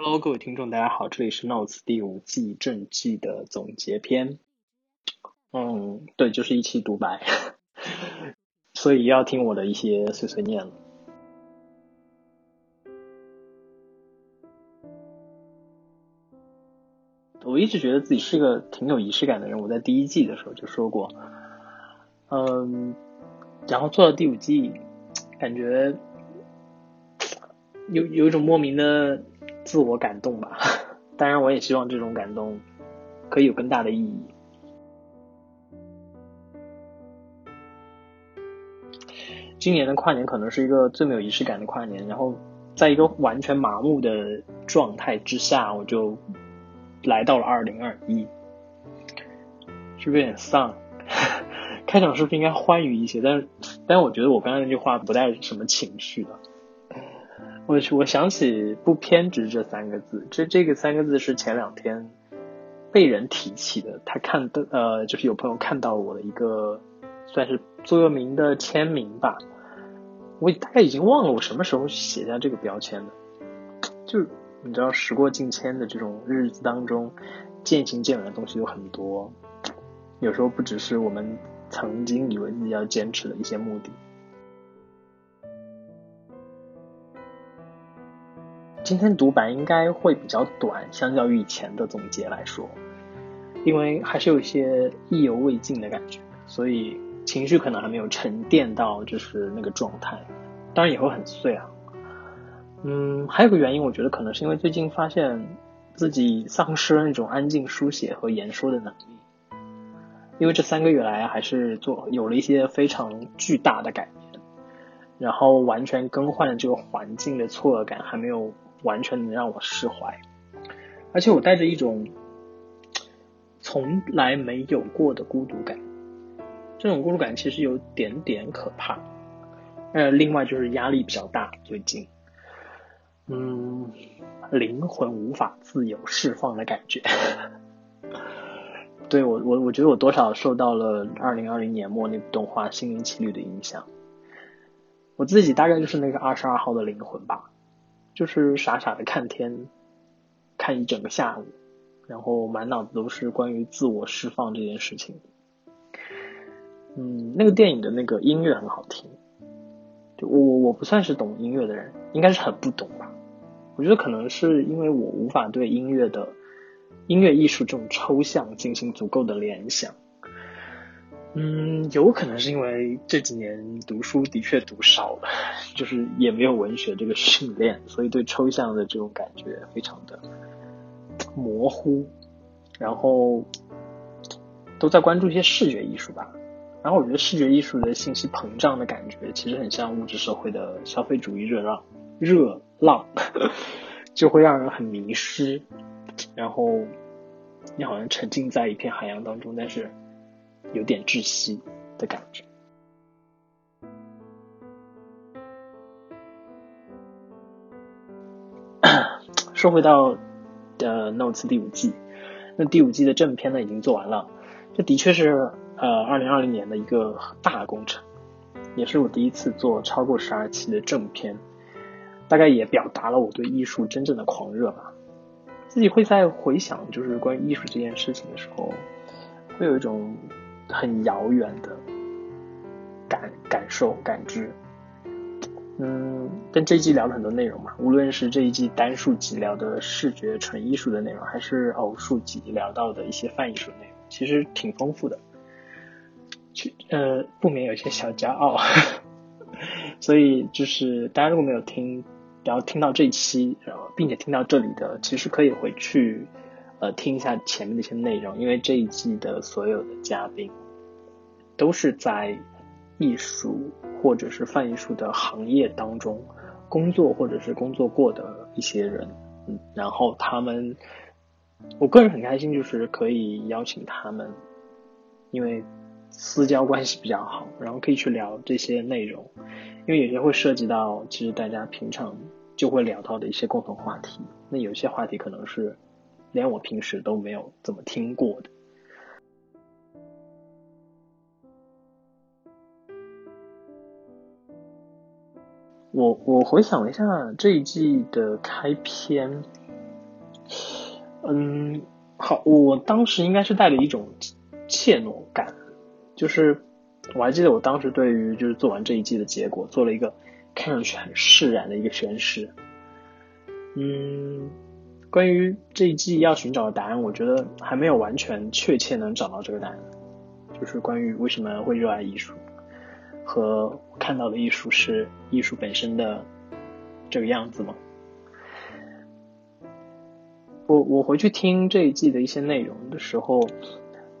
Hello，各位听众，大家好，这里是 Notes 第五季正季的总结篇。嗯，对，就是一期独白，所以要听我的一些碎碎念了。我一直觉得自己是个挺有仪式感的人，我在第一季的时候就说过。嗯，然后做到第五季，感觉有有一种莫名的自我感动吧。当然，我也希望这种感动可以有更大的意义。今年的跨年可能是一个最没有仪式感的跨年，然后在一个完全麻木的状态之下，我就来到了二零二一，是不是有点丧？开场是不是应该欢愉一些？但是，但我觉得我刚才那句话不带什么情绪的。我我想起“不偏执”这三个字，这这个三个字是前两天被人提起的。他看的呃，就是有朋友看到我的一个算是座右铭的签名吧。我大概已经忘了我什么时候写下这个标签的。就你知道，时过境迁的这种日子当中，渐行渐远的东西有很多。有时候不只是我们。曾经以为自己要坚持的一些目的。今天独白应该会比较短，相较于以前的总结来说，因为还是有一些意犹未尽的感觉，所以情绪可能还没有沉淀到就是那个状态。当然也会很碎啊。嗯，还有个原因，我觉得可能是因为最近发现自己丧失了那种安静书写和言说的能力。因为这三个月来还是做有了一些非常巨大的改变，然后完全更换了这个环境的错愕感还没有完全能让我释怀，而且我带着一种从来没有过的孤独感，这种孤独感其实有点点可怕，呃，另外就是压力比较大，最近，嗯，灵魂无法自由释放的感觉。对我，我我觉得我多少受到了二零二零年末那部动画《心灵奇旅》的影响。我自己大概就是那个二十二号的灵魂吧，就是傻傻的看天，看一整个下午，然后满脑子都是关于自我释放这件事情。嗯，那个电影的那个音乐很好听。就我我我不算是懂音乐的人，应该是很不懂吧。我觉得可能是因为我无法对音乐的。音乐艺术这种抽象进行足够的联想，嗯，有可能是因为这几年读书的确读少了，就是也没有文学这个训练，所以对抽象的这种感觉非常的模糊，然后都在关注一些视觉艺术吧。然后我觉得视觉艺术的信息膨胀的感觉，其实很像物质社会的消费主义热浪，热浪 就会让人很迷失。然后，你好像沉浸在一片海洋当中，但是有点窒息的感觉。说回到呃《Notes》第五季，那第五季的正片呢已经做完了，这的确是呃二零二零年的一个大工程，也是我第一次做超过十二期的正片，大概也表达了我对艺术真正的狂热吧。自己会在回想，就是关于艺术这件事情的时候，会有一种很遥远的感感受感知。嗯，跟这一季聊了很多内容嘛，无论是这一季单数集聊的视觉纯艺术的内容，还是偶数集聊到的一些泛艺术内容，其实挺丰富的。去呃，不免有些小骄傲。所以就是大家如果没有听。然后听到这一期，然后并且听到这里的，其实可以回去，呃，听一下前面的一些内容，因为这一季的所有的嘉宾都是在艺术或者是泛艺术的行业当中工作或者是工作过的一些人，嗯，然后他们，我个人很开心，就是可以邀请他们，因为私交关系比较好，然后可以去聊这些内容，因为有些会涉及到其实大家平常。就会聊到的一些共同话题，那有些话题可能是连我平时都没有怎么听过的。我我回想了一下这一季的开篇，嗯，好，我当时应该是带着一种怯懦感，就是我还记得我当时对于就是做完这一季的结果做了一个看上去很释然的一个宣誓。嗯，关于这一季要寻找的答案，我觉得还没有完全确切能找到这个答案，就是关于为什么会热爱艺术，和看到的艺术是艺术本身的这个样子吗？我我回去听这一季的一些内容的时候，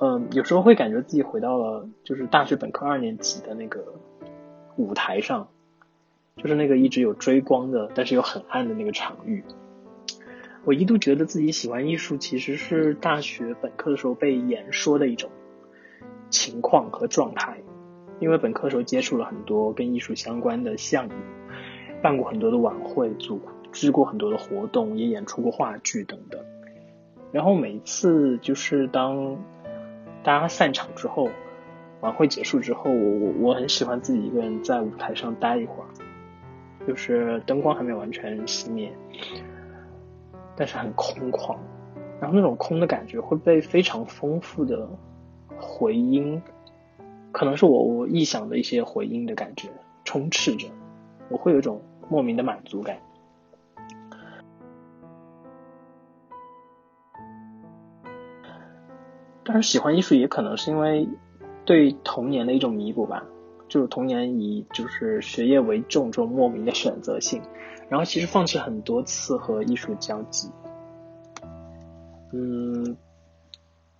嗯，有时候会感觉自己回到了就是大学本科二年级的那个舞台上，就是那个一直有追光的，但是又很暗的那个场域。我一度觉得自己喜欢艺术，其实是大学本科的时候被言说的一种情况和状态，因为本科时候接触了很多跟艺术相关的项目，办过很多的晚会组。织过很多的活动，也演出过话剧等等。然后每一次就是当大家散场之后，晚会结束之后，我我我很喜欢自己一个人在舞台上待一会儿，就是灯光还没有完全熄灭，但是很空旷，然后那种空的感觉会被非常丰富的回音，可能是我我臆想的一些回音的感觉充斥着，我会有一种莫名的满足感。但是喜欢艺术也可能是因为对童年的一种弥补吧，就是童年以就是学业为重这种莫名的选择性，然后其实放弃很多次和艺术交集，嗯，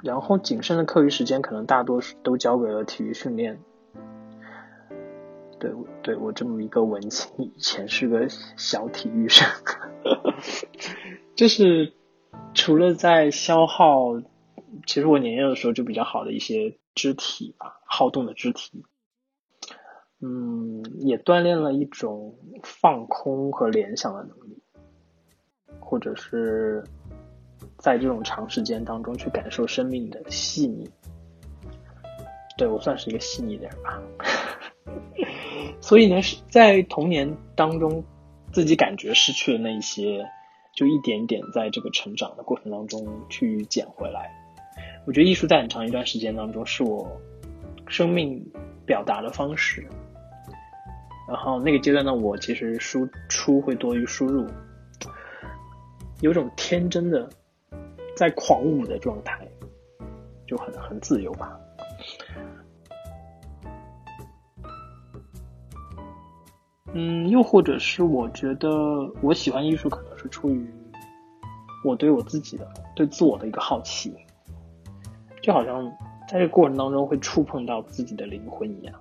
然后仅剩的课余时间可能大多数都交给了体育训练，对对我这么一个文青，以前是个小体育生，就是除了在消耗。其实我年幼的时候就比较好的一些肢体吧，好动的肢体，嗯，也锻炼了一种放空和联想的能力，或者是在这种长时间当中去感受生命的细腻。对我算是一个细腻的人吧，所以呢，是在童年当中自己感觉失去了那一些，就一点点在这个成长的过程当中去捡回来。我觉得艺术在很长一段时间当中是我生命表达的方式，然后那个阶段呢，我其实输出会多于输入，有种天真的在狂舞的状态，就很很自由吧。嗯，又或者是我觉得我喜欢艺术，可能是出于我对我自己的对自我的一个好奇。就好像在这个过程当中会触碰到自己的灵魂一样，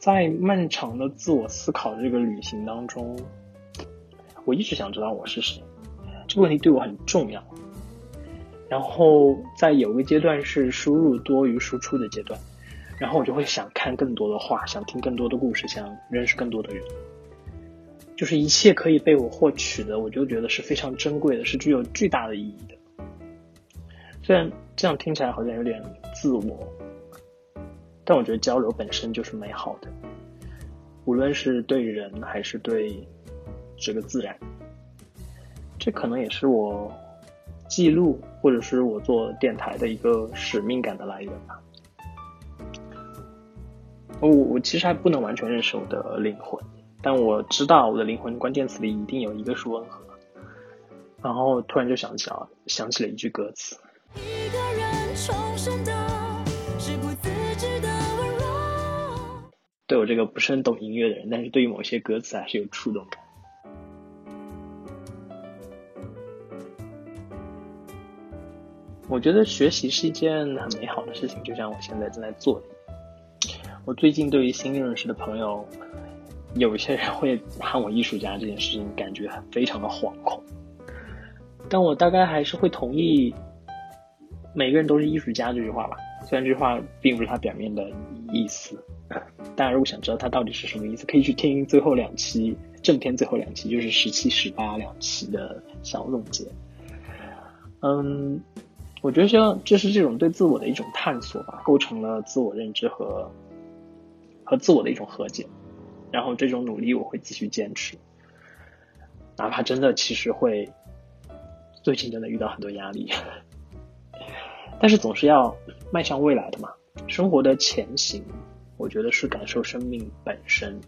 在漫长的自我思考这个旅行当中，我一直想知道我是谁，这个问题对我很重要。然后在有个阶段是输入多于输出的阶段，然后我就会想看更多的话，想听更多的故事，想认识更多的人，就是一切可以被我获取的，我就觉得是非常珍贵的，是具有巨大的意义的。虽然这样听起来好像有点自我，但我觉得交流本身就是美好的，无论是对人还是对这个自然，这可能也是我记录或者是我做电台的一个使命感的来源吧。我我其实还不能完全认识我的灵魂，但我知道我的灵魂关键词里一定有一个是温和，然后突然就想起了想起了一句歌词。一个人重生的是不自知的温柔。对我这个不是很懂音乐的人，但是对于某些歌词还是有触动感。我觉得学习是一件很美好的事情，就像我现在正在做的。我最近对于新认识的朋友，有一些人会喊我艺术家这件事情，感觉非常的惶恐，但我大概还是会同意。每个人都是艺术家这句话吧，虽然这句话并不是他表面的意思，大家如果想知道它到底是什么意思，可以去听最后两期正片最后两期，就是十七、十八两期的小总结。嗯，我觉得像这是这种对自我的一种探索吧，构成了自我认知和和自我的一种和解。然后这种努力我会继续坚持，哪怕真的其实会最近真的遇到很多压力，但是总是要迈向未来的嘛。生活的前行，我觉得是感受生命本身。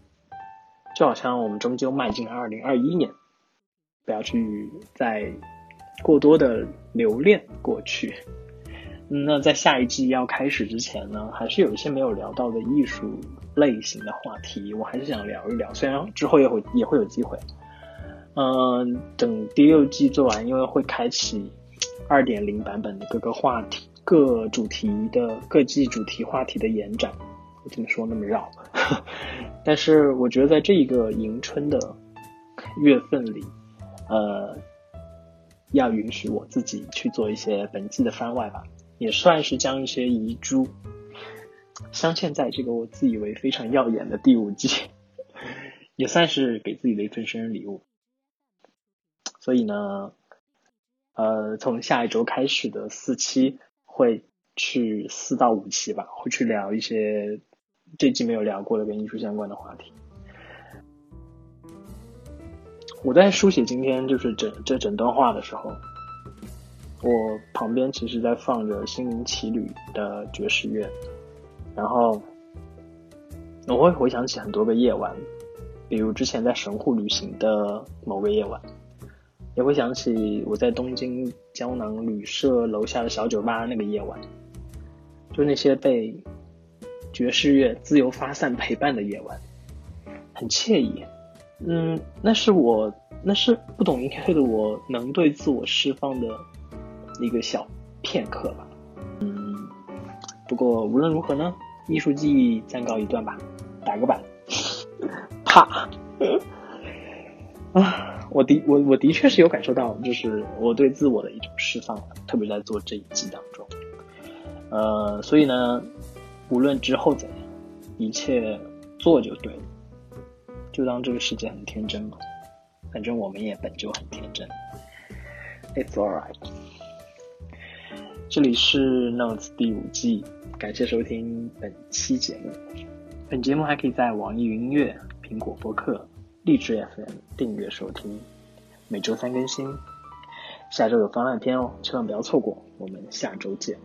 就好像我们终究迈进了二零二一年，不要去再过多的留恋过去。那在下一季要开始之前呢，还是有一些没有聊到的艺术类型的话题，我还是想聊一聊。虽然之后也会也会有机会，嗯，等第六季做完，因为会开启二点零版本的各个话题、各主题的各季主题话题的延展。我怎么说那么绕？但是我觉得在这一个迎春的月份里，呃，要允许我自己去做一些本季的番外吧。也算是将一些遗珠镶嵌在这个我自以为非常耀眼的第五季，也算是给自己的一份生日礼物。所以呢，呃，从下一周开始的四期会去四到五期吧，会去聊一些这季没有聊过的跟艺术相关的话题。我在书写今天就是整这整段话的时候。我旁边其实在放着《心灵奇旅》的爵士乐，然后我会回想起很多个夜晚，比如之前在神户旅行的某个夜晚，也会想起我在东京胶囊旅社楼下的小酒吧那个夜晚，就那些被爵士乐自由发散陪伴的夜晚，很惬意。嗯，那是我，那是不懂音乐的我能对自我释放的。一个小片刻吧，嗯，不过无论如何呢，艺术记忆暂告一段吧，打个板，啪，啊，我的我我的确是有感受到，就是我对自我的一种释放，特别在做这一季当中，呃，所以呢，无论之后怎样，一切做就对了，就当这个世界很天真嘛，反正我们也本就很天真，It's alright。这里是 Notes 第五季，感谢收听本期节目。本节目还可以在网易云音乐、苹果播客、荔枝 FM 订阅收听，每周三更新。下周有番外篇哦，千万不要错过。我们下周见。